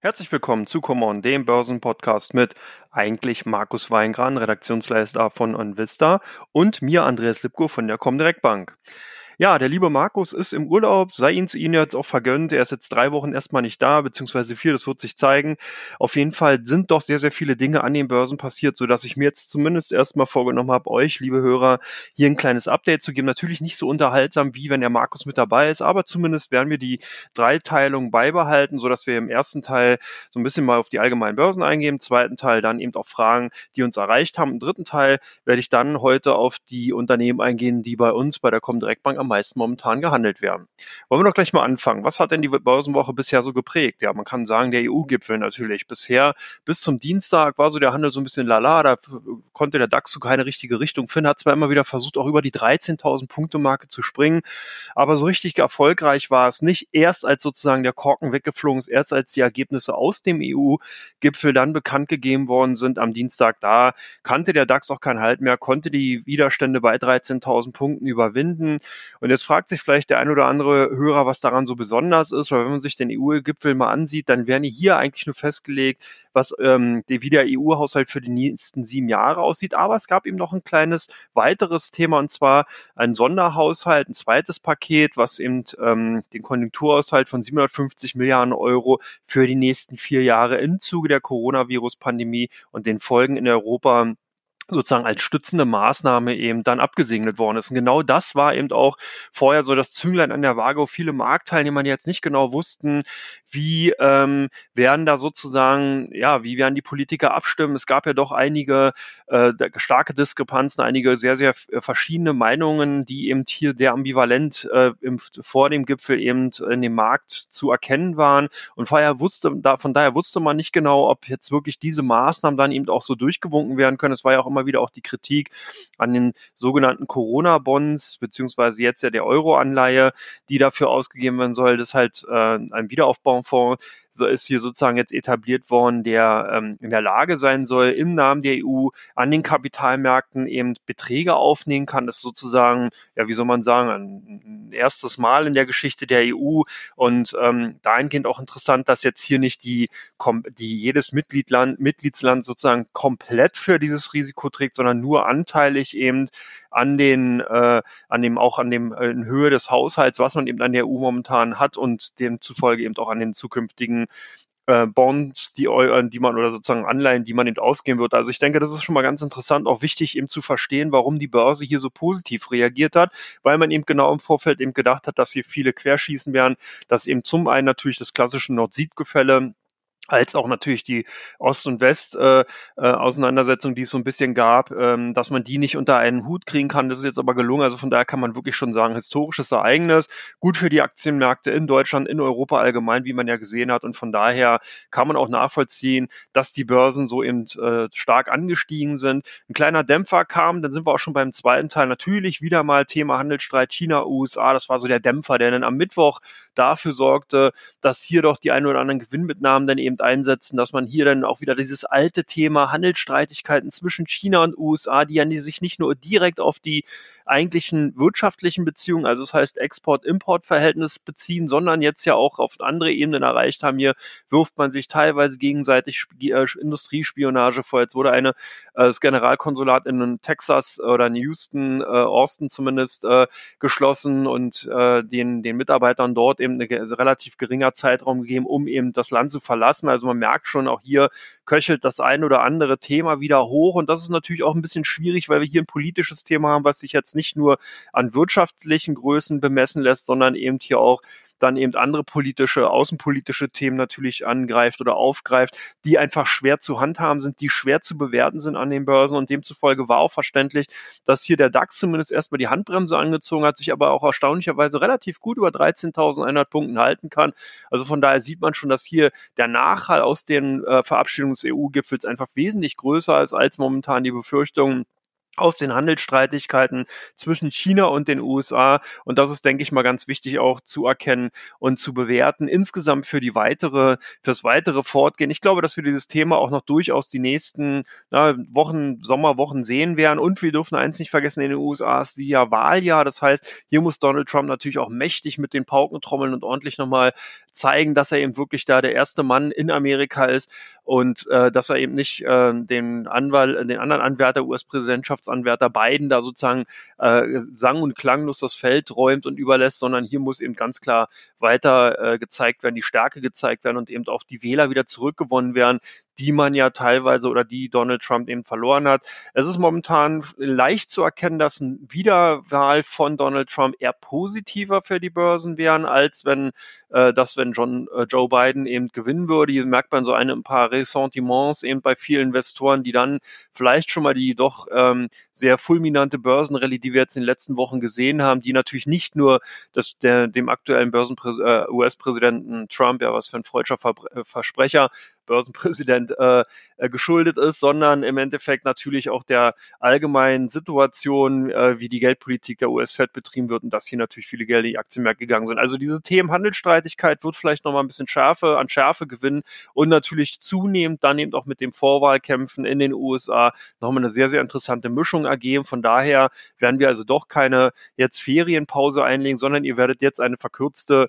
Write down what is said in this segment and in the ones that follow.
Herzlich willkommen zu Come On, dem Börsenpodcast mit eigentlich Markus Weingran, Redaktionsleiter von Onvista und mir Andreas Lipko von der Comdirect Bank. Ja, der liebe Markus ist im Urlaub, sei ihn zu Ihnen jetzt auch vergönnt. Er ist jetzt drei Wochen erstmal nicht da, beziehungsweise vier, das wird sich zeigen. Auf jeden Fall sind doch sehr, sehr viele Dinge an den Börsen passiert, sodass ich mir jetzt zumindest erstmal vorgenommen habe, euch, liebe Hörer, hier ein kleines Update zu geben. Natürlich nicht so unterhaltsam, wie wenn der Markus mit dabei ist, aber zumindest werden wir die Dreiteilung beibehalten, sodass wir im ersten Teil so ein bisschen mal auf die allgemeinen Börsen eingehen, im zweiten Teil dann eben auch Fragen, die uns erreicht haben. Im dritten Teil werde ich dann heute auf die Unternehmen eingehen, die bei uns bei der Comdirect Bank am meisten momentan gehandelt werden. Wollen wir doch gleich mal anfangen. Was hat denn die Börsenwoche bisher so geprägt? Ja, man kann sagen, der EU-Gipfel natürlich. Bisher bis zum Dienstag war so der Handel so ein bisschen lala, da konnte der DAX so keine richtige Richtung finden, hat zwar immer wieder versucht, auch über die 13.000 Punkte Marke zu springen, aber so richtig erfolgreich war es nicht. Erst als sozusagen der Korken weggeflogen ist, erst als die Ergebnisse aus dem EU-Gipfel dann bekannt gegeben worden sind am Dienstag, da kannte der DAX auch keinen Halt mehr, konnte die Widerstände bei 13.000 Punkten überwinden und jetzt fragt sich vielleicht der ein oder andere Hörer, was daran so besonders ist, weil wenn man sich den EU-Gipfel mal ansieht, dann werden hier eigentlich nur festgelegt, was ähm, wie der EU-Haushalt für die nächsten sieben Jahre aussieht. Aber es gab eben noch ein kleines weiteres Thema und zwar ein Sonderhaushalt, ein zweites Paket, was eben ähm, den Konjunkturhaushalt von 750 Milliarden Euro für die nächsten vier Jahre im Zuge der Coronavirus-Pandemie und den Folgen in Europa sozusagen als stützende Maßnahme eben dann abgesegnet worden ist. Und genau das war eben auch vorher so das Zünglein an der Waage, wo viele Marktteilnehmer jetzt nicht genau wussten, wie ähm, werden da sozusagen, ja, wie werden die Politiker abstimmen. Es gab ja doch einige äh, starke Diskrepanzen, einige sehr, sehr äh, verschiedene Meinungen, die eben hier sehr ambivalent äh, im, vor dem Gipfel eben in dem Markt zu erkennen waren. Und vorher wusste, da, von daher wusste man nicht genau, ob jetzt wirklich diese Maßnahmen dann eben auch so durchgewunken werden können. Es war ja auch immer wieder auch die Kritik an den sogenannten Corona-Bonds, beziehungsweise jetzt ja der Euro-Anleihe, die dafür ausgegeben werden soll, dass halt äh, ein Wiederaufbaufonds so ist hier sozusagen jetzt etabliert worden, der ähm, in der Lage sein soll, im Namen der EU an den Kapitalmärkten eben Beträge aufnehmen kann. Das ist sozusagen, ja, wie soll man sagen, ein, erstes Mal in der Geschichte der EU und ähm, dahingehend auch interessant, dass jetzt hier nicht die, die jedes Mitgliedland, Mitgliedsland sozusagen komplett für dieses Risiko trägt, sondern nur anteilig eben an den, äh, an dem, auch an dem, äh, in Höhe des Haushalts, was man eben an der EU momentan hat und demzufolge eben auch an den zukünftigen äh, Bonds, die, äh, die man oder sozusagen Anleihen, die man eben ausgeben wird. Also ich denke, das ist schon mal ganz interessant, auch wichtig eben zu verstehen, warum die Börse hier so positiv reagiert hat, weil man eben genau im Vorfeld eben gedacht hat, dass hier viele querschießen werden, dass eben zum einen natürlich das klassische Nord-Süd-Gefälle als auch natürlich die Ost- und West-Auseinandersetzung, äh, äh, die es so ein bisschen gab, ähm, dass man die nicht unter einen Hut kriegen kann. Das ist jetzt aber gelungen. Also von daher kann man wirklich schon sagen, historisches Ereignis, gut für die Aktienmärkte in Deutschland, in Europa allgemein, wie man ja gesehen hat. Und von daher kann man auch nachvollziehen, dass die Börsen so eben äh, stark angestiegen sind. Ein kleiner Dämpfer kam, dann sind wir auch schon beim zweiten Teil. Natürlich wieder mal Thema Handelsstreit China, USA. Das war so der Dämpfer, der dann am Mittwoch dafür sorgte, dass hier doch die ein oder anderen Gewinnmitnahmen dann eben eben einsetzen, dass man hier dann auch wieder dieses alte Thema Handelsstreitigkeiten zwischen China und USA, die ja sich nicht nur direkt auf die eigentlichen wirtschaftlichen Beziehungen, also das heißt Export-Import-Verhältnis beziehen, sondern jetzt ja auch auf andere Ebenen erreicht haben. Hier wirft man sich teilweise gegenseitig äh, Industriespionage vor. Jetzt wurde eine äh, das Generalkonsulat in Texas oder in Houston, äh, Austin zumindest äh, geschlossen und äh, den den Mitarbeitern dort eben ein relativ geringer Zeitraum gegeben, um eben das Land zu verlassen. Also man merkt schon, auch hier köchelt das ein oder andere Thema wieder hoch. Und das ist natürlich auch ein bisschen schwierig, weil wir hier ein politisches Thema haben, was sich jetzt nicht nur an wirtschaftlichen Größen bemessen lässt, sondern eben hier auch dann eben andere politische, außenpolitische Themen natürlich angreift oder aufgreift, die einfach schwer zu handhaben sind, die schwer zu bewerten sind an den Börsen und demzufolge war auch verständlich, dass hier der DAX zumindest erstmal die Handbremse angezogen hat, sich aber auch erstaunlicherweise relativ gut über 13.100 Punkten halten kann. Also von daher sieht man schon, dass hier der Nachhall aus den äh, Verabschiedungen des EU-Gipfels einfach wesentlich größer ist als momentan die Befürchtungen aus den Handelsstreitigkeiten zwischen China und den USA. Und das ist, denke ich mal, ganz wichtig auch zu erkennen und zu bewerten. Insgesamt für die weitere, fürs weitere Fortgehen. Ich glaube, dass wir dieses Thema auch noch durchaus die nächsten na, Wochen, Sommerwochen sehen werden. Und wir dürfen eins nicht vergessen, in den USA ist die ja Wahljahr. Das heißt, hier muss Donald Trump natürlich auch mächtig mit den Pauken trommeln und ordentlich nochmal zeigen, dass er eben wirklich da der erste Mann in Amerika ist und äh, dass er eben nicht äh, den Anwalt, den anderen Anwärter, US-Präsidentschaftsanwärter Biden da sozusagen äh, sang- und klanglos das Feld räumt und überlässt, sondern hier muss eben ganz klar weiter äh, gezeigt werden, die Stärke gezeigt werden und eben auch die Wähler wieder zurückgewonnen werden, die man ja teilweise oder die Donald Trump eben verloren hat. Es ist momentan leicht zu erkennen, dass eine Wiederwahl von Donald Trump eher positiver für die Börsen wären, als wenn äh, das, wenn John, äh, Joe Biden eben gewinnen würde. Hier merkt man so eine, ein paar Ressentiments eben bei vielen Investoren, die dann vielleicht schon mal die doch ähm, sehr fulminante Börsenrallye, die wir jetzt in den letzten Wochen gesehen haben, die natürlich nicht nur das, der, dem aktuellen äh, US-Präsidenten Trump, ja was für ein freudscher Ver äh, Versprecher, Börsenpräsident äh, äh, geschuldet ist, sondern im Endeffekt natürlich auch der allgemeinen Situation, äh, wie die Geldpolitik der US-Fed betrieben wird und dass hier natürlich viele Gelder in die Aktienmärkte gegangen sind. Also diese Themen Handelsstreitigkeit wird vielleicht nochmal ein bisschen Schärfe an Schärfe gewinnen und natürlich zunehmend dann eben auch mit dem Vorwahlkämpfen in den USA nochmal eine sehr, sehr interessante Mischung ergeben. Von daher werden wir also doch keine jetzt Ferienpause einlegen, sondern ihr werdet jetzt eine verkürzte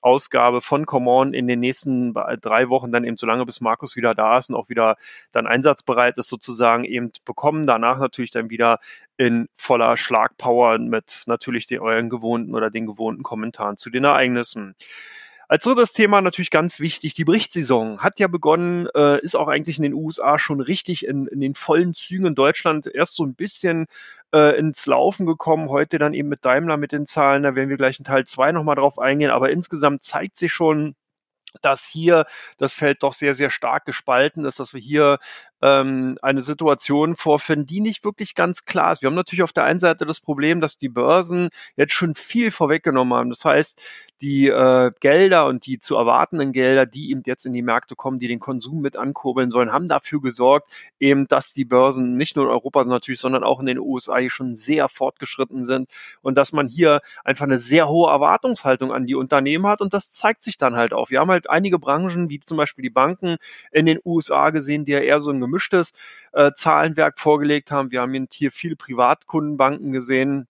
Ausgabe von Common in den nächsten drei Wochen dann eben so lange, bis Markus wieder da ist und auch wieder dann einsatzbereit ist, sozusagen eben bekommen. Danach natürlich dann wieder in voller Schlagpower mit natürlich den euren gewohnten oder den gewohnten Kommentaren zu den Ereignissen. Als drittes Thema natürlich ganz wichtig, die Berichtssaison hat ja begonnen, äh, ist auch eigentlich in den USA schon richtig in, in den vollen Zügen in Deutschland erst so ein bisschen äh, ins Laufen gekommen, heute dann eben mit Daimler mit den Zahlen, da werden wir gleich in Teil zwei nochmal drauf eingehen, aber insgesamt zeigt sich schon, dass hier das Feld doch sehr, sehr stark gespalten ist, dass wir hier ähm, eine Situation vorfinden, die nicht wirklich ganz klar ist. Wir haben natürlich auf der einen Seite das Problem, dass die Börsen jetzt schon viel vorweggenommen haben. Das heißt, die äh, Gelder und die zu erwartenden Gelder, die eben jetzt in die Märkte kommen, die den Konsum mit ankurbeln sollen, haben dafür gesorgt, eben, dass die Börsen nicht nur in Europa natürlich, sondern auch in den USA hier schon sehr fortgeschritten sind und dass man hier einfach eine sehr hohe Erwartungshaltung an die Unternehmen hat und das zeigt sich dann halt auch. Wir haben halt einige Branchen, wie zum Beispiel die Banken in den USA gesehen, die ja eher so ein gemischtes äh, Zahlenwerk vorgelegt haben. Wir haben hier viele Privatkundenbanken gesehen,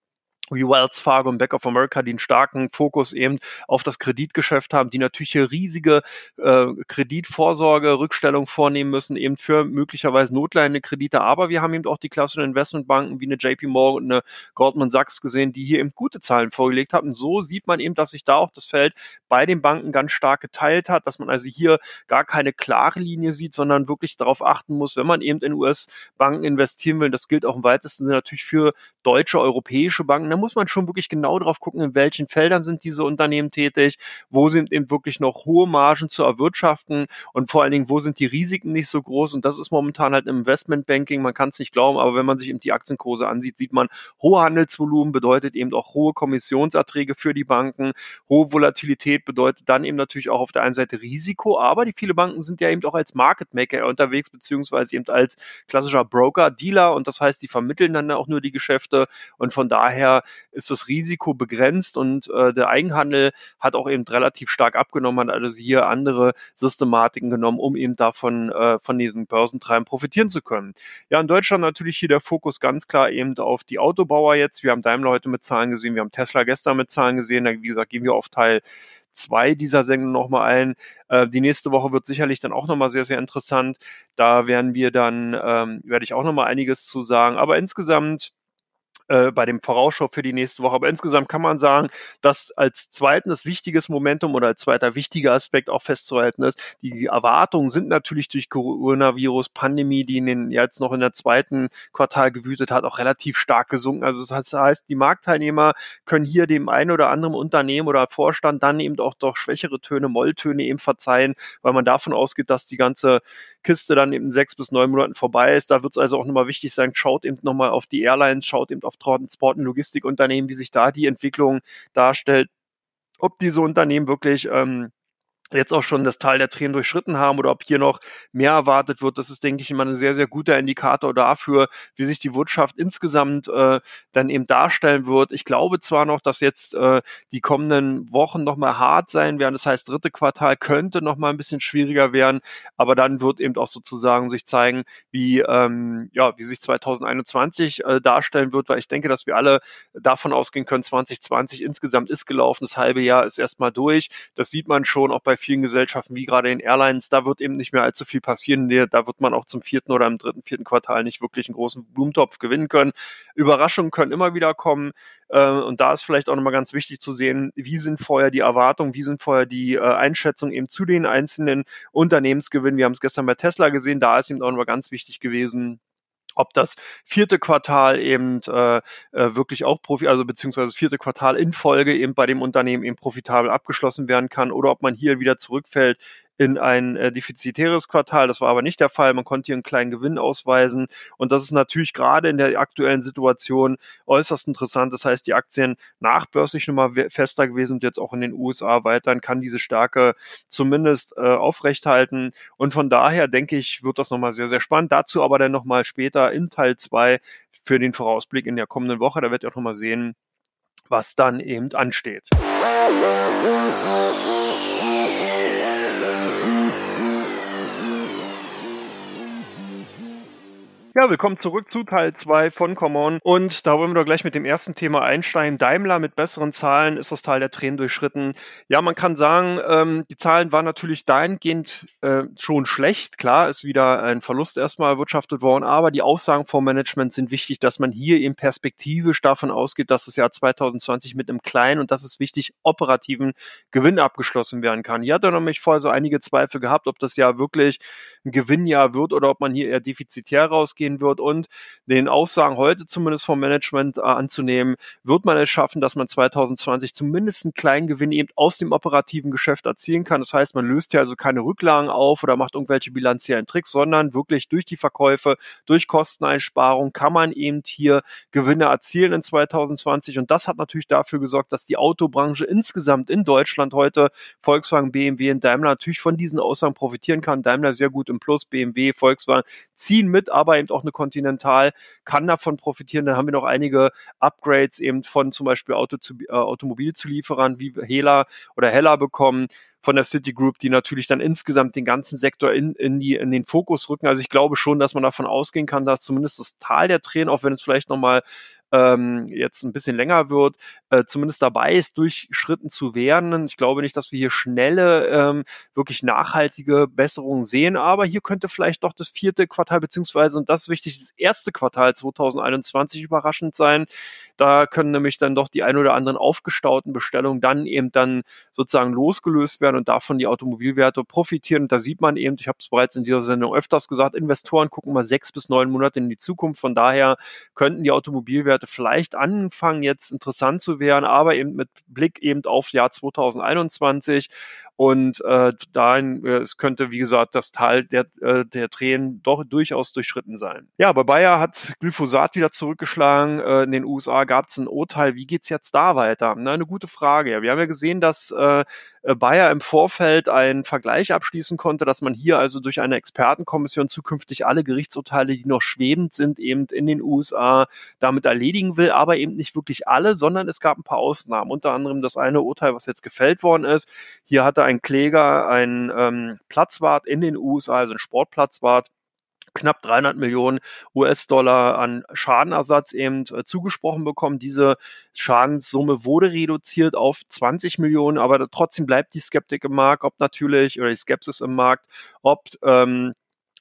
wie Wells Fargo und Bank of America, die einen starken Fokus eben auf das Kreditgeschäft haben, die natürlich hier riesige äh, Kreditvorsorge, Rückstellung vornehmen müssen, eben für möglicherweise notleidende Kredite. Aber wir haben eben auch die klassischen Investmentbanken wie eine JP Morgan und eine Goldman Sachs gesehen, die hier eben gute Zahlen vorgelegt haben. So sieht man eben, dass sich da auch das Feld bei den Banken ganz stark geteilt hat, dass man also hier gar keine klare Linie sieht, sondern wirklich darauf achten muss, wenn man eben in US-Banken investieren will. Das gilt auch im weitesten Sinne natürlich für deutsche, europäische Banken muss man schon wirklich genau drauf gucken, in welchen Feldern sind diese Unternehmen tätig, wo sind eben wirklich noch hohe Margen zu erwirtschaften und vor allen Dingen, wo sind die Risiken nicht so groß. Und das ist momentan halt im Investmentbanking, man kann es nicht glauben, aber wenn man sich eben die Aktienkurse ansieht, sieht man, hohe Handelsvolumen bedeutet eben auch hohe Kommissionserträge für die Banken, hohe Volatilität bedeutet dann eben natürlich auch auf der einen Seite Risiko, aber die viele Banken sind ja eben auch als Market Maker unterwegs, beziehungsweise eben als klassischer Broker, Dealer und das heißt, die vermitteln dann auch nur die Geschäfte. Und von daher ist das Risiko begrenzt und äh, der Eigenhandel hat auch eben relativ stark abgenommen, hat also hier andere Systematiken genommen, um eben davon äh, von diesen Börsentreiben profitieren zu können. Ja, in Deutschland natürlich hier der Fokus ganz klar eben auf die Autobauer jetzt. Wir haben Daimler heute mit Zahlen gesehen, wir haben Tesla gestern mit Zahlen gesehen. Da, wie gesagt, gehen wir auf Teil zwei dieser Sendung nochmal ein. Äh, die nächste Woche wird sicherlich dann auch nochmal sehr, sehr interessant. Da werden wir dann, ähm, werde ich auch nochmal einiges zu sagen. Aber insgesamt äh, bei dem Vorausschau für die nächste Woche. Aber insgesamt kann man sagen, dass als zweitens wichtiges Momentum oder als zweiter wichtiger Aspekt auch festzuhalten ist, die Erwartungen sind natürlich durch Coronavirus, Pandemie, die in den, jetzt noch in der zweiten Quartal gewütet hat, auch relativ stark gesunken. Also das heißt, die Marktteilnehmer können hier dem einen oder anderen Unternehmen oder Vorstand dann eben auch doch schwächere Töne, Molltöne eben verzeihen, weil man davon ausgeht, dass die ganze Kiste dann eben sechs bis neun Monaten vorbei ist. Da wird es also auch nochmal wichtig sein, schaut eben nochmal auf die Airlines, schaut eben auf Transport- und Logistikunternehmen, wie sich da die Entwicklung darstellt, ob diese Unternehmen wirklich ähm, jetzt auch schon das Tal der Tränen durchschritten haben oder ob hier noch mehr erwartet wird. Das ist, denke ich, immer ein sehr, sehr guter Indikator dafür, wie sich die Wirtschaft insgesamt äh, dann eben darstellen wird. Ich glaube zwar noch, dass jetzt äh, die kommenden Wochen nochmal hart sein werden. Das heißt, dritte Quartal könnte nochmal ein bisschen schwieriger werden, aber dann wird eben auch sozusagen sich zeigen, wie, ähm, ja, wie sich 2021 äh, darstellen wird, weil ich denke, dass wir alle davon ausgehen können, 2020 insgesamt ist gelaufen, das halbe Jahr ist erstmal durch. Das sieht man schon auch bei vielen Gesellschaften, wie gerade in Airlines, da wird eben nicht mehr allzu viel passieren. Da wird man auch zum vierten oder im dritten, vierten Quartal nicht wirklich einen großen Blumentopf gewinnen können. Überraschungen können immer wieder kommen. Äh, und da ist vielleicht auch nochmal ganz wichtig zu sehen, wie sind vorher die Erwartungen, wie sind vorher die äh, Einschätzungen eben zu den einzelnen Unternehmensgewinnen. Wir haben es gestern bei Tesla gesehen, da ist eben auch nochmal ganz wichtig gewesen, ob das vierte Quartal eben äh, äh, wirklich auch Profi, also beziehungsweise das vierte Quartal in Folge eben bei dem Unternehmen eben profitabel abgeschlossen werden kann oder ob man hier wieder zurückfällt in ein äh, defizitäres Quartal. Das war aber nicht der Fall. Man konnte hier einen kleinen Gewinn ausweisen. Und das ist natürlich gerade in der aktuellen Situation äußerst interessant. Das heißt, die Aktien nachbörslich nochmal fester gewesen und jetzt auch in den USA weiterhin kann diese Stärke zumindest äh, aufrechthalten. Und von daher denke ich, wird das nochmal sehr, sehr spannend. Dazu aber dann nochmal später in Teil zwei für den Vorausblick in der kommenden Woche. Da werdet ihr auch nochmal sehen, was dann eben ansteht. Ja, willkommen zurück zu Teil 2 von Common. Und da wollen wir doch gleich mit dem ersten Thema einsteigen. Daimler mit besseren Zahlen ist das Teil der Tränen durchschritten. Ja, man kann sagen, ähm, die Zahlen waren natürlich dahingehend äh, schon schlecht. Klar, ist wieder ein Verlust erstmal erwirtschaftet worden, aber die Aussagen vom Management sind wichtig, dass man hier eben perspektivisch davon ausgeht, dass das Jahr 2020 mit einem kleinen und das ist wichtig, operativen Gewinn abgeschlossen werden kann. Hier hat er nämlich vorher so einige Zweifel gehabt, ob das Jahr wirklich ein Gewinnjahr wird oder ob man hier eher defizitär rausgehen wird. Und den Aussagen heute zumindest vom Management äh, anzunehmen, wird man es schaffen, dass man 2020 zumindest einen kleinen Gewinn eben aus dem operativen Geschäft erzielen kann. Das heißt, man löst hier also keine Rücklagen auf oder macht irgendwelche bilanziellen Tricks, sondern wirklich durch die Verkäufe, durch Kosteneinsparung kann man eben hier Gewinne erzielen in 2020. Und das hat natürlich dafür gesorgt, dass die Autobranche insgesamt in Deutschland heute Volkswagen, BMW und Daimler natürlich von diesen Aussagen profitieren kann. Daimler sehr gut im Plus, BMW, Volkswagen ziehen mit, aber eben auch eine Continental kann davon profitieren. Dann haben wir noch einige Upgrades eben von zum Beispiel Auto zu, äh, Automobilzulieferern wie Hela oder Hella bekommen von der Citigroup, die natürlich dann insgesamt den ganzen Sektor in, in, die, in den Fokus rücken. Also ich glaube schon, dass man davon ausgehen kann, dass zumindest das Tal der Tränen, auch wenn es vielleicht nochmal ähm, jetzt ein bisschen länger wird, äh, zumindest dabei ist, durchschritten zu werden. Ich glaube nicht, dass wir hier schnelle, ähm, wirklich nachhaltige Besserungen sehen, aber hier könnte vielleicht doch das vierte Quartal beziehungsweise, und das wichtig, das erste Quartal 2021 überraschend sein. Da können nämlich dann doch die ein oder anderen aufgestauten Bestellungen dann eben dann sozusagen losgelöst werden und davon die Automobilwerte profitieren. Und da sieht man eben, ich habe es bereits in dieser Sendung öfters gesagt, Investoren gucken mal sechs bis neun Monate in die Zukunft. Von daher könnten die Automobilwerte vielleicht anfangen, jetzt interessant zu werden, aber eben mit Blick eben auf Jahr 2021 und äh, dahin, äh, es könnte, wie gesagt, das Tal der, äh, der Tränen doch durchaus durchschritten sein. Ja, bei Bayer hat Glyphosat wieder zurückgeschlagen. Äh, in den USA gab es ein Urteil. Wie geht's jetzt da weiter? Na, eine gute Frage. Wir haben ja gesehen, dass äh, Bayer im Vorfeld einen Vergleich abschließen konnte, dass man hier also durch eine Expertenkommission zukünftig alle Gerichtsurteile, die noch schwebend sind, eben in den USA damit erledigen will, aber eben nicht wirklich alle, sondern es gab ein paar Ausnahmen. Unter anderem das eine Urteil, was jetzt gefällt worden ist. Hier hatte ein Kläger einen ähm, Platzwart in den USA, also ein Sportplatzwart, knapp 300 Millionen US-Dollar an Schadenersatz eben äh, zugesprochen bekommen. Diese Schadenssumme wurde reduziert auf 20 Millionen, aber trotzdem bleibt die Skeptik im Markt, ob natürlich, oder die Skepsis im Markt, ob ähm,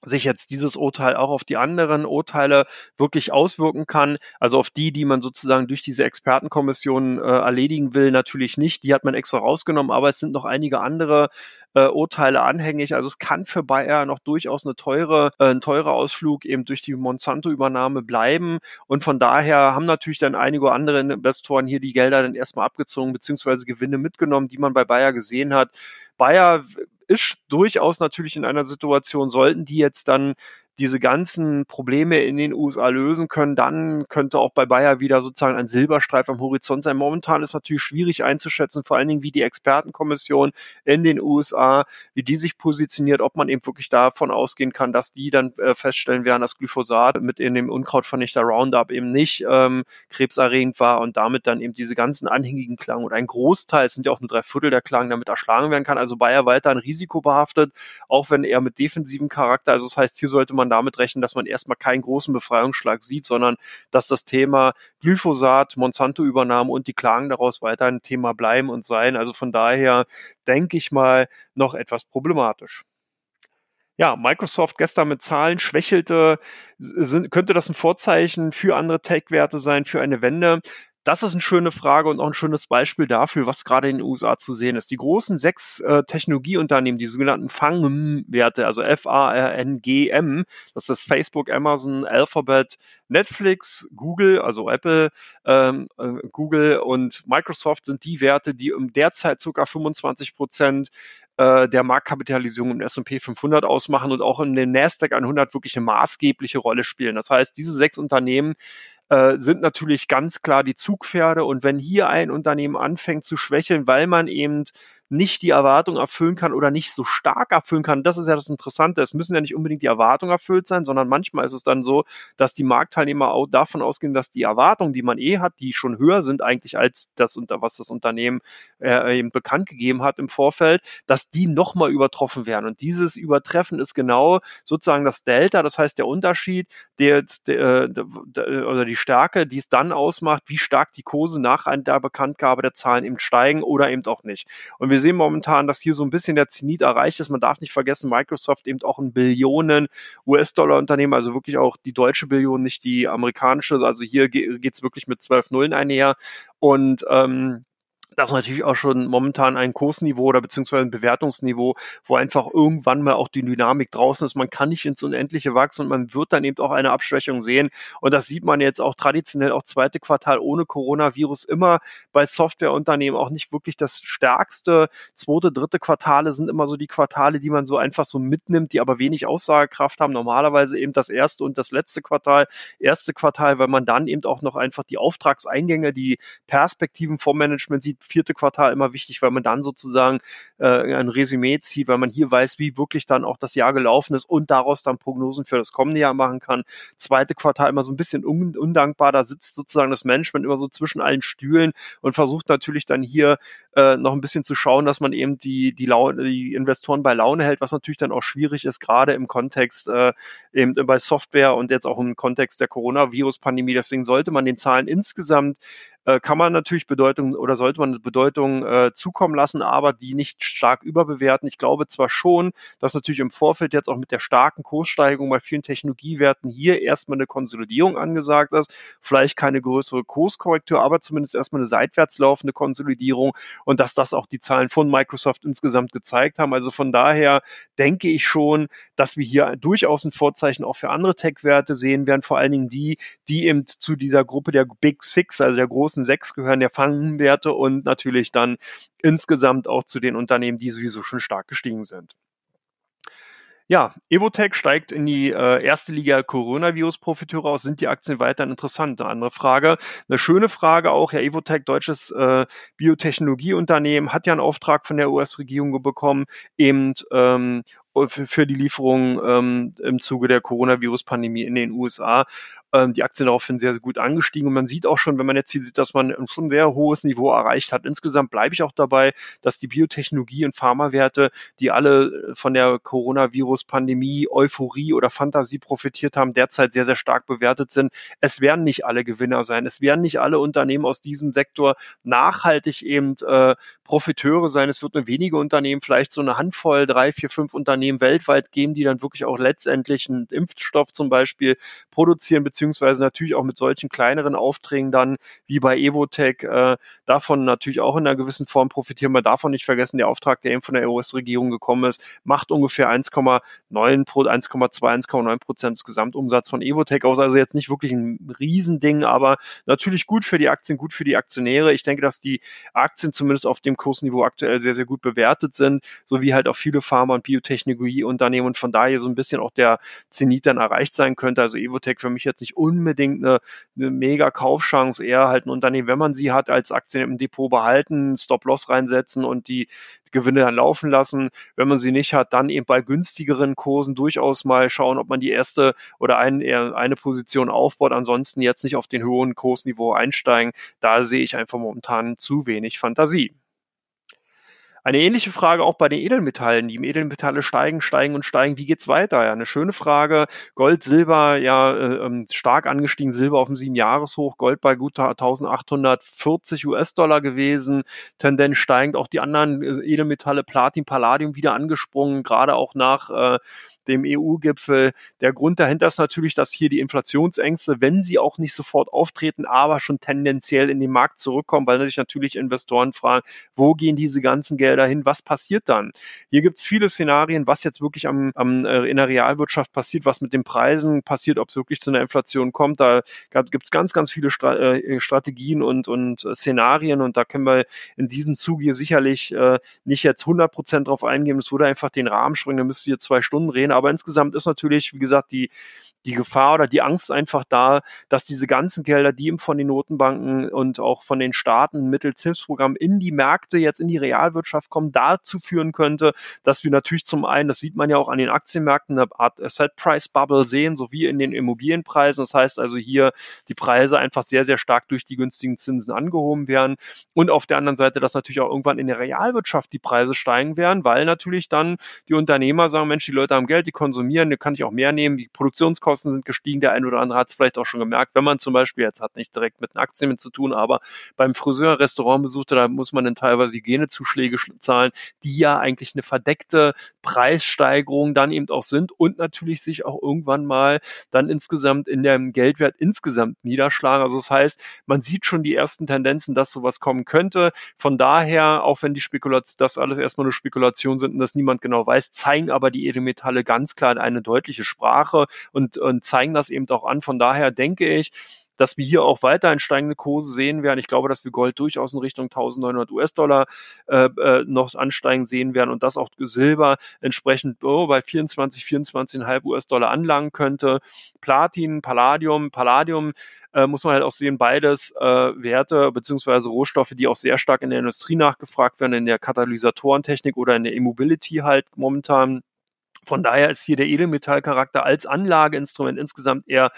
sich jetzt dieses Urteil auch auf die anderen Urteile wirklich auswirken kann. Also auf die, die man sozusagen durch diese Expertenkommission äh, erledigen will, natürlich nicht. Die hat man extra rausgenommen, aber es sind noch einige andere äh, Urteile anhängig. Also es kann für Bayer noch durchaus eine teure, äh, ein teurer Ausflug eben durch die Monsanto-Übernahme bleiben. Und von daher haben natürlich dann einige andere Investoren hier die Gelder dann erstmal abgezogen, beziehungsweise Gewinne mitgenommen, die man bei Bayer gesehen hat. Bayer ist durchaus natürlich in einer Situation, sollten die jetzt dann diese ganzen Probleme in den USA lösen können, dann könnte auch bei Bayer wieder sozusagen ein Silberstreif am Horizont sein. Momentan ist natürlich schwierig einzuschätzen, vor allen Dingen wie die Expertenkommission in den USA, wie die sich positioniert, ob man eben wirklich davon ausgehen kann, dass die dann äh, feststellen werden, dass Glyphosat mit in dem Unkrautvernichter Roundup eben nicht ähm, krebserregend war und damit dann eben diese ganzen anhängigen Klagen oder ein Großteil, sind ja auch nur drei Viertel der Klagen, damit erschlagen werden kann. Also Bayer weiter ein Risiko behaftet, auch wenn er mit defensivem Charakter, also das heißt, hier sollte man damit rechnen, dass man erstmal keinen großen Befreiungsschlag sieht, sondern dass das Thema Glyphosat, Monsanto-Übernahme und die Klagen daraus weiter ein Thema bleiben und sein. Also von daher denke ich mal noch etwas problematisch ja, Microsoft gestern mit Zahlen schwächelte, sind, könnte das ein Vorzeichen für andere Tech-Werte sein, für eine Wende? Das ist eine schöne Frage und auch ein schönes Beispiel dafür, was gerade in den USA zu sehen ist. Die großen sechs äh, Technologieunternehmen, die sogenannten FANG-Werte, also F-A-R-N-G-M, das ist Facebook, Amazon, Alphabet, Netflix, Google, also Apple, ähm, äh, Google und Microsoft sind die Werte, die um derzeit sogar 25 Prozent äh, der Marktkapitalisierung im S&P 500 ausmachen und auch in den Nasdaq 100 wirklich eine maßgebliche Rolle spielen. Das heißt, diese sechs Unternehmen äh, sind natürlich ganz klar die Zugpferde. Und wenn hier ein Unternehmen anfängt zu schwächeln, weil man eben nicht die Erwartung erfüllen kann oder nicht so stark erfüllen kann. Das ist ja das Interessante. Es müssen ja nicht unbedingt die Erwartungen erfüllt sein, sondern manchmal ist es dann so, dass die Marktteilnehmer auch davon ausgehen, dass die Erwartungen, die man eh hat, die schon höher sind eigentlich als das, was das Unternehmen äh, eben bekannt gegeben hat im Vorfeld, dass die nochmal übertroffen werden. Und dieses Übertreffen ist genau sozusagen das Delta, das heißt der Unterschied, der, der, der oder die Stärke, die es dann ausmacht, wie stark die Kurse nach der Bekanntgabe der Zahlen eben steigen oder eben auch nicht. Und wir wir sehen momentan, dass hier so ein bisschen der Zenit erreicht ist. Man darf nicht vergessen, Microsoft eben auch ein Billionen US-Dollar-Unternehmen, also wirklich auch die deutsche Billion, nicht die amerikanische. Also hier geht es wirklich mit zwölf Nullen einher. Und ähm, das ist natürlich auch schon momentan ein Kursniveau oder beziehungsweise ein Bewertungsniveau, wo einfach irgendwann mal auch die Dynamik draußen ist. Man kann nicht ins Unendliche wachsen und man wird dann eben auch eine Abschwächung sehen. Und das sieht man jetzt auch traditionell auch zweite Quartal ohne Coronavirus immer bei Softwareunternehmen auch nicht wirklich das stärkste. Zweite, dritte Quartale sind immer so die Quartale, die man so einfach so mitnimmt, die aber wenig Aussagekraft haben. Normalerweise eben das erste und das letzte Quartal. Erste Quartal, weil man dann eben auch noch einfach die Auftragseingänge, die Perspektiven vom Management sieht, vierte Quartal immer wichtig, weil man dann sozusagen äh, ein Resümee zieht, weil man hier weiß, wie wirklich dann auch das Jahr gelaufen ist und daraus dann Prognosen für das kommende Jahr machen kann. Zweite Quartal immer so ein bisschen un undankbar, da sitzt sozusagen das Management immer so zwischen allen Stühlen und versucht natürlich dann hier äh, noch ein bisschen zu schauen, dass man eben die, die, die Investoren bei Laune hält, was natürlich dann auch schwierig ist, gerade im Kontext äh, eben bei Software und jetzt auch im Kontext der Coronavirus-Pandemie. Deswegen sollte man den Zahlen insgesamt äh, kann man natürlich Bedeutung oder sollte man Bedeutung äh, zukommen lassen, aber die nicht stark überbewerten. Ich glaube zwar schon, dass natürlich im Vorfeld jetzt auch mit der starken Kurssteigerung bei vielen Technologiewerten hier erstmal eine Konsolidierung angesagt ist, vielleicht keine größere Kurskorrektur, aber zumindest erstmal eine seitwärts laufende Konsolidierung und dass das auch die Zahlen von Microsoft insgesamt gezeigt haben. Also von daher denke ich schon, dass wir hier durchaus ein Vorzeichen auch für andere Tech-Werte sehen werden, vor allen Dingen die, die eben zu dieser Gruppe der Big Six, also der großen sechs gehören der Fangenwerte und natürlich dann insgesamt auch zu den Unternehmen, die sowieso schon stark gestiegen sind. Ja, Evotech steigt in die äh, erste Liga Coronavirus-Profiteure aus. Sind die Aktien weiterhin interessant? Eine andere Frage. Eine schöne Frage auch. Ja, Evotech, deutsches äh, Biotechnologieunternehmen, hat ja einen Auftrag von der US-Regierung bekommen, eben ähm, für die Lieferung ähm, im Zuge der Coronavirus-Pandemie in den USA ähm, die Aktien daraufhin sehr, sehr gut angestiegen. Und man sieht auch schon, wenn man jetzt hier sieht, dass man schon ein sehr hohes Niveau erreicht hat. Insgesamt bleibe ich auch dabei, dass die Biotechnologie- und Pharmawerte, die alle von der Coronavirus-Pandemie, Euphorie oder Fantasie profitiert haben, derzeit sehr, sehr stark bewertet sind. Es werden nicht alle Gewinner sein. Es werden nicht alle Unternehmen aus diesem Sektor nachhaltig eben äh, Profiteure sein. Es wird nur wenige Unternehmen, vielleicht so eine Handvoll, drei, vier, fünf Unternehmen weltweit geben, die dann wirklich auch letztendlich einen Impfstoff zum Beispiel produzieren, beziehungsweise natürlich auch mit solchen kleineren Aufträgen dann, wie bei Evotech, äh, davon natürlich auch in einer gewissen Form profitieren. Man auch nicht vergessen, der Auftrag, der eben von der US-Regierung gekommen ist, macht ungefähr 1,9 1,2, 1,9 Prozent des Gesamtumsatzes von Evotech aus. Also jetzt nicht wirklich ein Riesending, aber natürlich gut für die Aktien, gut für die Aktionäre. Ich denke, dass die Aktien zumindest auf dem Kursniveau aktuell sehr, sehr gut bewertet sind, sowie halt auch viele Pharma- und Biotechnologieunternehmen und von daher so ein bisschen auch der Zenit dann erreicht sein könnte. Also Evotech für mich jetzt nicht unbedingt eine, eine mega Kaufchance, eher halt ein Unternehmen, wenn man sie hat, als Aktien im Depot behalten, Stop-Loss reinsetzen und die Gewinne dann laufen lassen. Wenn man sie nicht hat, dann eben bei günstigeren Kursen durchaus mal schauen, ob man die erste oder ein, eine Position aufbaut. Ansonsten jetzt nicht auf den hohen Kursniveau einsteigen. Da sehe ich einfach momentan zu wenig Fantasie. Eine ähnliche Frage auch bei den Edelmetallen. Die Edelmetalle steigen, steigen und steigen. Wie geht's weiter? Ja, eine schöne Frage. Gold, Silber, ja, äh, ähm, stark angestiegen. Silber auf dem sieben Jahreshoch. Gold bei gut 1840 US-Dollar gewesen. Tendenz steigend. Auch die anderen äh, Edelmetalle, Platin, Palladium wieder angesprungen. Gerade auch nach äh, dem EU-Gipfel. Der Grund dahinter ist natürlich, dass hier die Inflationsängste, wenn sie auch nicht sofort auftreten, aber schon tendenziell in den Markt zurückkommen, weil sich natürlich Investoren fragen, wo gehen diese ganzen Gelder hin, was passiert dann? Hier gibt es viele Szenarien, was jetzt wirklich am, am, äh, in der Realwirtschaft passiert, was mit den Preisen passiert, ob es wirklich zu einer Inflation kommt. Da gibt es ganz, ganz viele Stra äh, Strategien und, und äh, Szenarien und da können wir in diesem Zug hier sicherlich äh, nicht jetzt 100 Prozent drauf eingehen. Es würde einfach den Rahmen springen, da müsst ihr zwei Stunden reden, aber insgesamt ist natürlich, wie gesagt, die, die Gefahr oder die Angst einfach da, dass diese ganzen Gelder, die eben von den Notenbanken und auch von den Staaten mittels Hilfsprogrammen in die Märkte, jetzt in die Realwirtschaft kommen, dazu führen könnte, dass wir natürlich zum einen, das sieht man ja auch an den Aktienmärkten, eine Art Asset Price Bubble sehen, sowie in den Immobilienpreisen. Das heißt also hier die Preise einfach sehr, sehr stark durch die günstigen Zinsen angehoben werden. Und auf der anderen Seite, dass natürlich auch irgendwann in der Realwirtschaft die Preise steigen werden, weil natürlich dann die Unternehmer sagen, Mensch, die Leute haben Geld, die konsumieren, da kann ich auch mehr nehmen, die Produktionskosten sind gestiegen, der eine oder andere hat es vielleicht auch schon gemerkt, wenn man zum Beispiel, jetzt hat nicht direkt mit Aktien mit zu tun, aber beim Friseur, Restaurant besuchte, da muss man dann teilweise Hygienezuschläge zahlen, die ja eigentlich eine verdeckte Preissteigerung dann eben auch sind und natürlich sich auch irgendwann mal dann insgesamt in dem Geldwert insgesamt niederschlagen. Also das heißt, man sieht schon die ersten Tendenzen, dass sowas kommen könnte. Von daher, auch wenn die Spekulation, das alles erstmal nur Spekulation sind und das niemand genau weiß, zeigen aber die Edelmetalle ganz ganz klar eine deutliche Sprache und, und zeigen das eben auch an. Von daher denke ich, dass wir hier auch weiterhin steigende Kurse sehen werden. Ich glaube, dass wir Gold durchaus in Richtung 1900 US-Dollar äh, äh, noch ansteigen sehen werden und dass auch Silber entsprechend oh, bei 24, 24,5 US-Dollar anlangen könnte. Platin, Palladium, Palladium äh, muss man halt auch sehen, beides äh, Werte beziehungsweise Rohstoffe, die auch sehr stark in der Industrie nachgefragt werden, in der Katalysatorentechnik oder in der E-Mobility halt momentan von daher ist hier der Edelmetallcharakter als Anlageinstrument insgesamt eher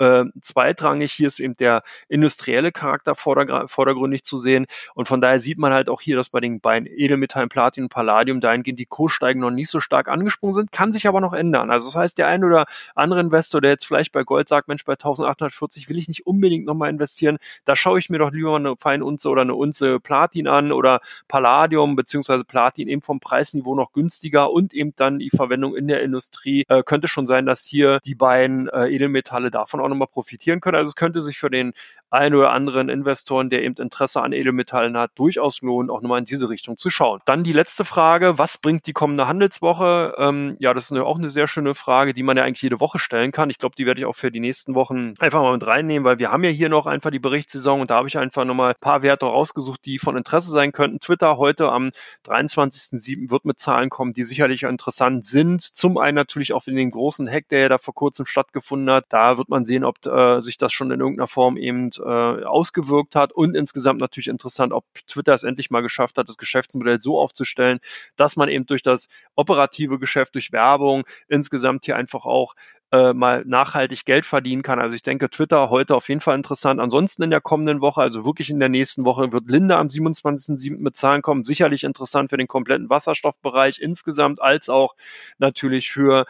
äh, zweitrangig. Hier ist eben der industrielle Charakter vordergründig zu sehen. Und von daher sieht man halt auch hier, dass bei den beiden Edelmetallen Platin und Palladium dahingehend die Kurssteigen noch nicht so stark angesprungen sind, kann sich aber noch ändern. Also das heißt, der ein oder andere Investor, der jetzt vielleicht bei Gold sagt, Mensch, bei 1840 will ich nicht unbedingt nochmal investieren, da schaue ich mir doch lieber eine Feinunze oder eine Unze Platin an oder Palladium beziehungsweise Platin eben vom Preisniveau noch günstiger und eben dann die Verwendung in der Industrie. Äh, könnte schon sein, dass hier die beiden äh, Edelmetalle davon auch nochmal profitieren können. Also es könnte sich für den einen oder anderen Investoren, der eben Interesse an Edelmetallen hat, durchaus lohnen, auch nochmal in diese Richtung zu schauen. Dann die letzte Frage, was bringt die kommende Handelswoche? Ähm, ja, das ist auch eine sehr schöne Frage, die man ja eigentlich jede Woche stellen kann. Ich glaube, die werde ich auch für die nächsten Wochen einfach mal mit reinnehmen, weil wir haben ja hier noch einfach die Berichtssaison und da habe ich einfach nochmal ein paar Werte rausgesucht, die von Interesse sein könnten. Twitter heute am 23.07. wird mit Zahlen kommen, die sicherlich interessant sind. Zum einen natürlich auch in den großen Hack, der ja da vor kurzem stattgefunden hat. Da wird man sehen, ob äh, sich das schon in irgendeiner Form eben äh, ausgewirkt hat und insgesamt natürlich interessant, ob Twitter es endlich mal geschafft hat, das Geschäftsmodell so aufzustellen, dass man eben durch das operative Geschäft, durch Werbung insgesamt hier einfach auch äh, mal nachhaltig Geld verdienen kann. Also ich denke, Twitter heute auf jeden Fall interessant. Ansonsten in der kommenden Woche, also wirklich in der nächsten Woche, wird Linde am 27.07. mit Zahlen kommen. Sicherlich interessant für den kompletten Wasserstoffbereich insgesamt, als auch natürlich für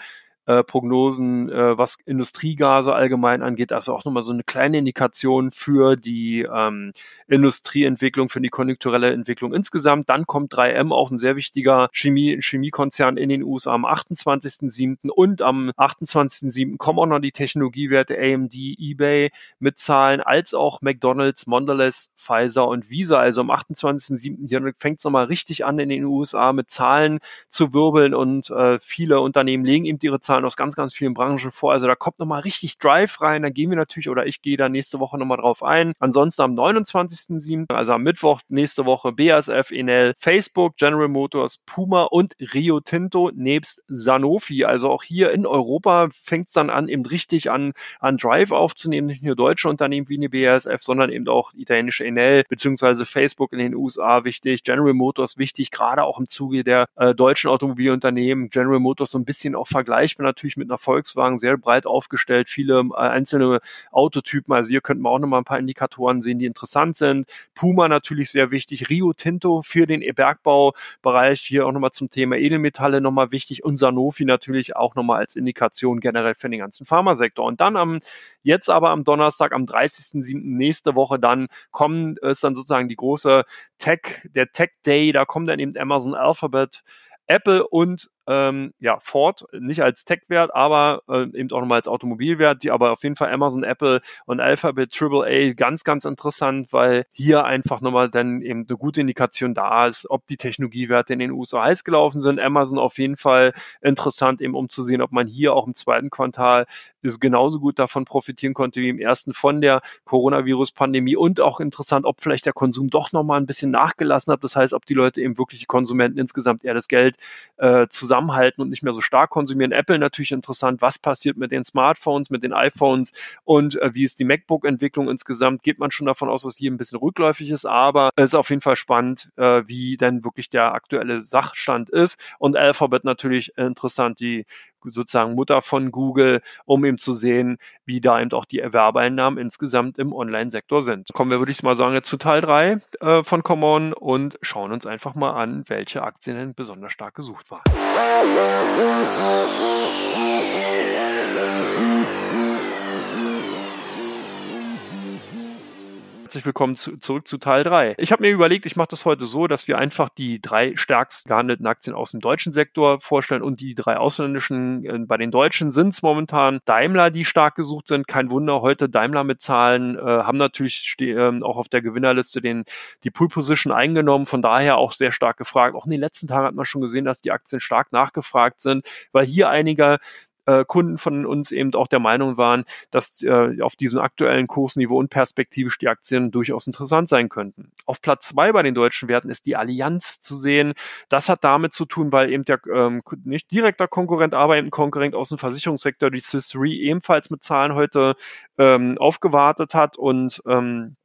äh, Prognosen, äh, was Industriegase allgemein angeht. Also auch nochmal so eine kleine Indikation für die ähm, Industrieentwicklung, für die konjunkturelle Entwicklung insgesamt. Dann kommt 3M, auch ein sehr wichtiger Chemie, Chemiekonzern in den USA am 28.07. und am 28.07. kommen auch noch die Technologiewerte AMD, eBay mit Zahlen, als auch McDonalds, Mondelez, Pfizer und Visa. Also am 28.07. hier fängt es nochmal richtig an in den USA mit Zahlen zu wirbeln und äh, viele Unternehmen legen eben ihre Zahlen Zahlen aus ganz, ganz vielen Branchen vor. Also da kommt nochmal richtig Drive rein. Da gehen wir natürlich, oder ich gehe da nächste Woche nochmal drauf ein. Ansonsten am 29.07., also am Mittwoch nächste Woche BASF, Enel, Facebook, General Motors, Puma und Rio Tinto nebst Sanofi. Also auch hier in Europa fängt es dann an, eben richtig an, an Drive aufzunehmen. Nicht nur deutsche Unternehmen wie die BASF, sondern eben auch italienische Enel beziehungsweise Facebook in den USA wichtig, General Motors wichtig, gerade auch im Zuge der äh, deutschen Automobilunternehmen. General Motors so ein bisschen auch vergleichbar natürlich mit einer Volkswagen, sehr breit aufgestellt, viele äh, einzelne Autotypen. Also hier könnten wir auch nochmal ein paar Indikatoren sehen, die interessant sind. Puma natürlich sehr wichtig, Rio Tinto für den Bergbaubereich, hier auch nochmal zum Thema Edelmetalle nochmal wichtig und Sanofi natürlich auch nochmal als Indikation generell für den ganzen Pharmasektor. Und dann am, jetzt aber am Donnerstag, am 30.07. nächste Woche dann kommen, ist dann sozusagen die große Tech, der Tech Day, da kommt dann eben Amazon Alphabet, Apple und ähm, ja, Ford, nicht als Tech-Wert, aber äh, eben auch nochmal als Automobilwert, die aber auf jeden Fall Amazon, Apple und Alphabet AAA ganz, ganz interessant, weil hier einfach nochmal dann eben eine gute Indikation da ist, ob die Technologiewerte in den USA heiß gelaufen sind. Amazon auf jeden Fall interessant, eben um zu sehen, ob man hier auch im zweiten Quartal ist genauso gut davon profitieren konnte wie im ersten von der Coronavirus-Pandemie und auch interessant, ob vielleicht der Konsum doch nochmal ein bisschen nachgelassen hat. Das heißt, ob die Leute eben wirklich die Konsumenten insgesamt eher das Geld äh, zusammen zusammenhalten und nicht mehr so stark konsumieren. Apple natürlich interessant, was passiert mit den Smartphones, mit den iPhones und äh, wie ist die MacBook-Entwicklung insgesamt. Geht man schon davon aus, dass hier ein bisschen rückläufig ist, aber es ist auf jeden Fall spannend, äh, wie denn wirklich der aktuelle Sachstand ist. Und Alphabet natürlich interessant, die sozusagen Mutter von Google, um eben zu sehen, wie da eben auch die Erwerbeinnahmen insgesamt im Online-Sektor sind. Kommen wir, würde ich mal sagen, jetzt zu Teil 3 äh, von Common und schauen uns einfach mal an, welche Aktien denn besonders stark gesucht waren. Herzlich willkommen zu, zurück zu Teil 3. Ich habe mir überlegt, ich mache das heute so, dass wir einfach die drei stärkst gehandelten Aktien aus dem deutschen Sektor vorstellen und die drei ausländischen. Äh, bei den Deutschen sind es momentan Daimler, die stark gesucht sind. Kein Wunder, heute Daimler mit Zahlen, äh, haben natürlich äh, auch auf der Gewinnerliste den, die Pool Position eingenommen, von daher auch sehr stark gefragt. Auch in den letzten Tagen hat man schon gesehen, dass die Aktien stark nachgefragt sind, weil hier einige äh, Kunden von uns eben auch der Meinung waren, dass äh, auf diesem aktuellen Kursniveau und perspektivisch die Aktien durchaus interessant sein könnten. Auf Platz zwei bei den deutschen Werten ist die Allianz zu sehen. Das hat damit zu tun, weil eben der ähm, nicht direkter Konkurrent, aber eben Konkurrent aus dem Versicherungssektor, die Swiss Re, ebenfalls mit Zahlen heute ähm, aufgewartet hat und ähm,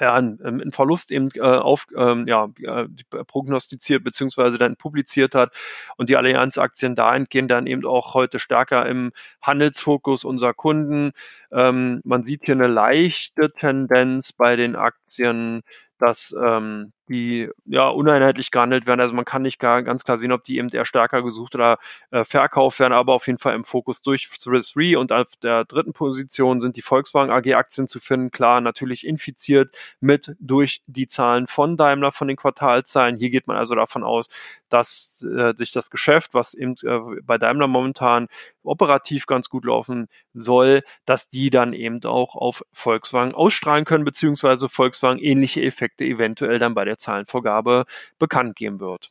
ja, einen Verlust eben äh, auf, ähm, ja, äh, prognostiziert beziehungsweise dann publiziert hat und die Allianz-Aktien dahingehend dann eben auch heute stärker im Handelsfokus unserer Kunden. Ähm, man sieht hier eine leichte Tendenz bei den Aktien dass ähm, die ja uneinheitlich gehandelt werden. Also man kann nicht gar, ganz klar sehen, ob die eben eher stärker gesucht oder äh, verkauft werden, aber auf jeden Fall im Fokus durch Swiss Re und auf der dritten Position sind die Volkswagen AG Aktien zu finden. Klar, natürlich infiziert mit durch die Zahlen von Daimler, von den Quartalzahlen. Hier geht man also davon aus, dass äh, sich das Geschäft, was eben äh, bei Daimler momentan operativ ganz gut laufen soll, dass die dann eben auch auf Volkswagen ausstrahlen können, beziehungsweise Volkswagen ähnliche Effekte eventuell dann bei der Zahlenvorgabe bekannt geben wird.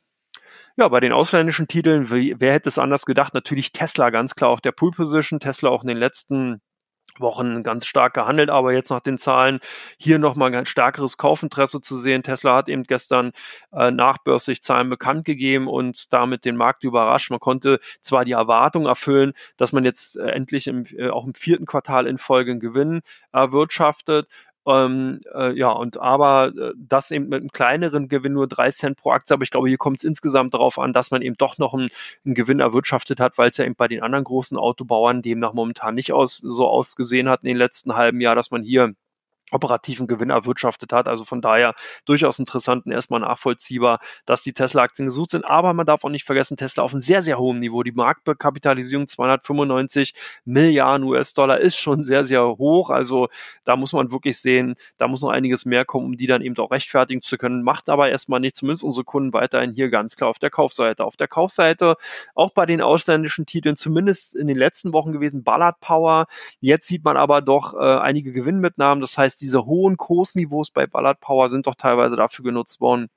Ja, bei den ausländischen Titeln, wer hätte es anders gedacht? Natürlich Tesla ganz klar auf der Pool Position. Tesla auch in den letzten Wochen ganz stark gehandelt, aber jetzt nach den Zahlen hier nochmal ein stärkeres Kaufinteresse zu sehen. Tesla hat eben gestern äh, nachbörslich Zahlen bekannt gegeben und damit den Markt überrascht. Man konnte zwar die Erwartung erfüllen, dass man jetzt äh, endlich im, äh, auch im vierten Quartal in Folge einen Gewinn erwirtschaftet, ähm, äh, ja, und aber äh, das eben mit einem kleineren Gewinn nur drei Cent pro Aktie. Aber ich glaube, hier kommt es insgesamt darauf an, dass man eben doch noch einen, einen Gewinn erwirtschaftet hat, weil es ja eben bei den anderen großen Autobauern demnach momentan nicht aus, so ausgesehen hat in den letzten halben Jahr, dass man hier operativen Gewinn erwirtschaftet hat. Also von daher durchaus interessant und erstmal nachvollziehbar, dass die Tesla-Aktien gesucht sind. Aber man darf auch nicht vergessen, Tesla auf einem sehr, sehr hohen Niveau. Die Marktkapitalisierung 295 Milliarden US-Dollar ist schon sehr, sehr hoch. Also da muss man wirklich sehen, da muss noch einiges mehr kommen, um die dann eben auch rechtfertigen zu können. Macht aber erstmal nicht, zumindest unsere Kunden weiterhin hier ganz klar auf der Kaufseite. Auf der Kaufseite, auch bei den ausländischen Titeln, zumindest in den letzten Wochen gewesen, Ballard Power. Jetzt sieht man aber doch äh, einige Gewinnmitnahmen. Das heißt, diese hohen Kursniveaus bei Ballard Power sind doch teilweise dafür genutzt worden,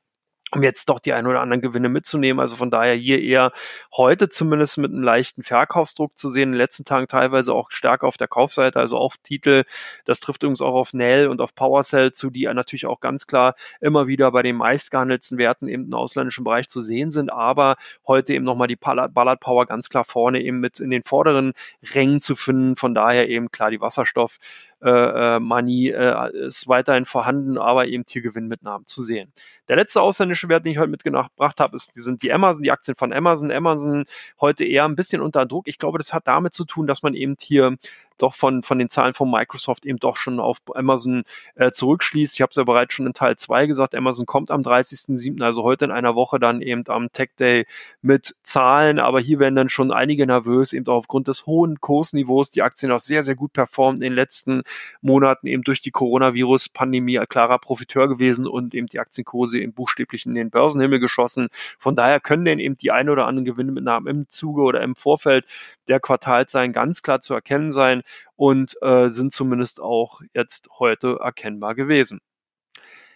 um jetzt doch die ein oder anderen Gewinne mitzunehmen. Also von daher hier eher heute zumindest mit einem leichten Verkaufsdruck zu sehen, in den letzten Tagen teilweise auch stärker auf der Kaufseite, also auf Titel. Das trifft übrigens auch auf Nell und auf PowerCell zu, die natürlich auch ganz klar immer wieder bei den meistgehandelten Werten eben im ausländischen Bereich zu sehen sind, aber heute eben nochmal die Ballard Power ganz klar vorne eben mit in den vorderen Rängen zu finden. Von daher eben klar die Wasserstoff äh, äh, Money äh, ist weiterhin vorhanden, aber eben hier Gewinnmitnahmen zu sehen. Der letzte ausländische Wert, den ich heute mitgebracht habe, ist, die sind die Amazon, die Aktien von Amazon. Amazon heute eher ein bisschen unter Druck. Ich glaube, das hat damit zu tun, dass man eben hier doch von, von den Zahlen von Microsoft eben doch schon auf Amazon äh, zurückschließt. Ich habe es ja bereits schon in Teil 2 gesagt, Amazon kommt am 30.07., also heute in einer Woche dann eben am Tech Day mit Zahlen, aber hier werden dann schon einige nervös, eben auch aufgrund des hohen Kursniveaus, die Aktien auch sehr, sehr gut performt in den letzten Monaten eben durch die Coronavirus-Pandemie klarer Profiteur gewesen und eben die Aktienkurse eben buchstäblich in den Börsenhimmel geschossen. Von daher können denn eben die ein oder anderen Gewinnmitnahmen im Zuge oder im Vorfeld der Quartalzahlen ganz klar zu erkennen sein und äh, sind zumindest auch jetzt heute erkennbar gewesen.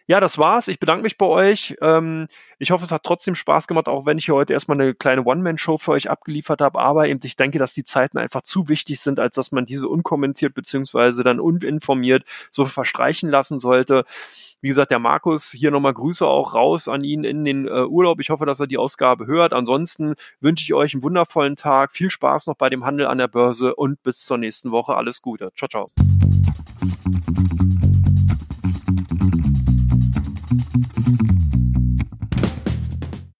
Ja, das war's. Ich bedanke mich bei euch. Ähm, ich hoffe, es hat trotzdem Spaß gemacht, auch wenn ich hier heute erstmal eine kleine One-Man-Show für euch abgeliefert habe. Aber eben, ich denke, dass die Zeiten einfach zu wichtig sind, als dass man diese unkommentiert beziehungsweise dann uninformiert so verstreichen lassen sollte. Wie gesagt, der Markus, hier nochmal Grüße auch raus an ihn in den äh, Urlaub. Ich hoffe, dass er die Ausgabe hört. Ansonsten wünsche ich euch einen wundervollen Tag. Viel Spaß noch bei dem Handel an der Börse und bis zur nächsten Woche. Alles Gute. Ciao, ciao.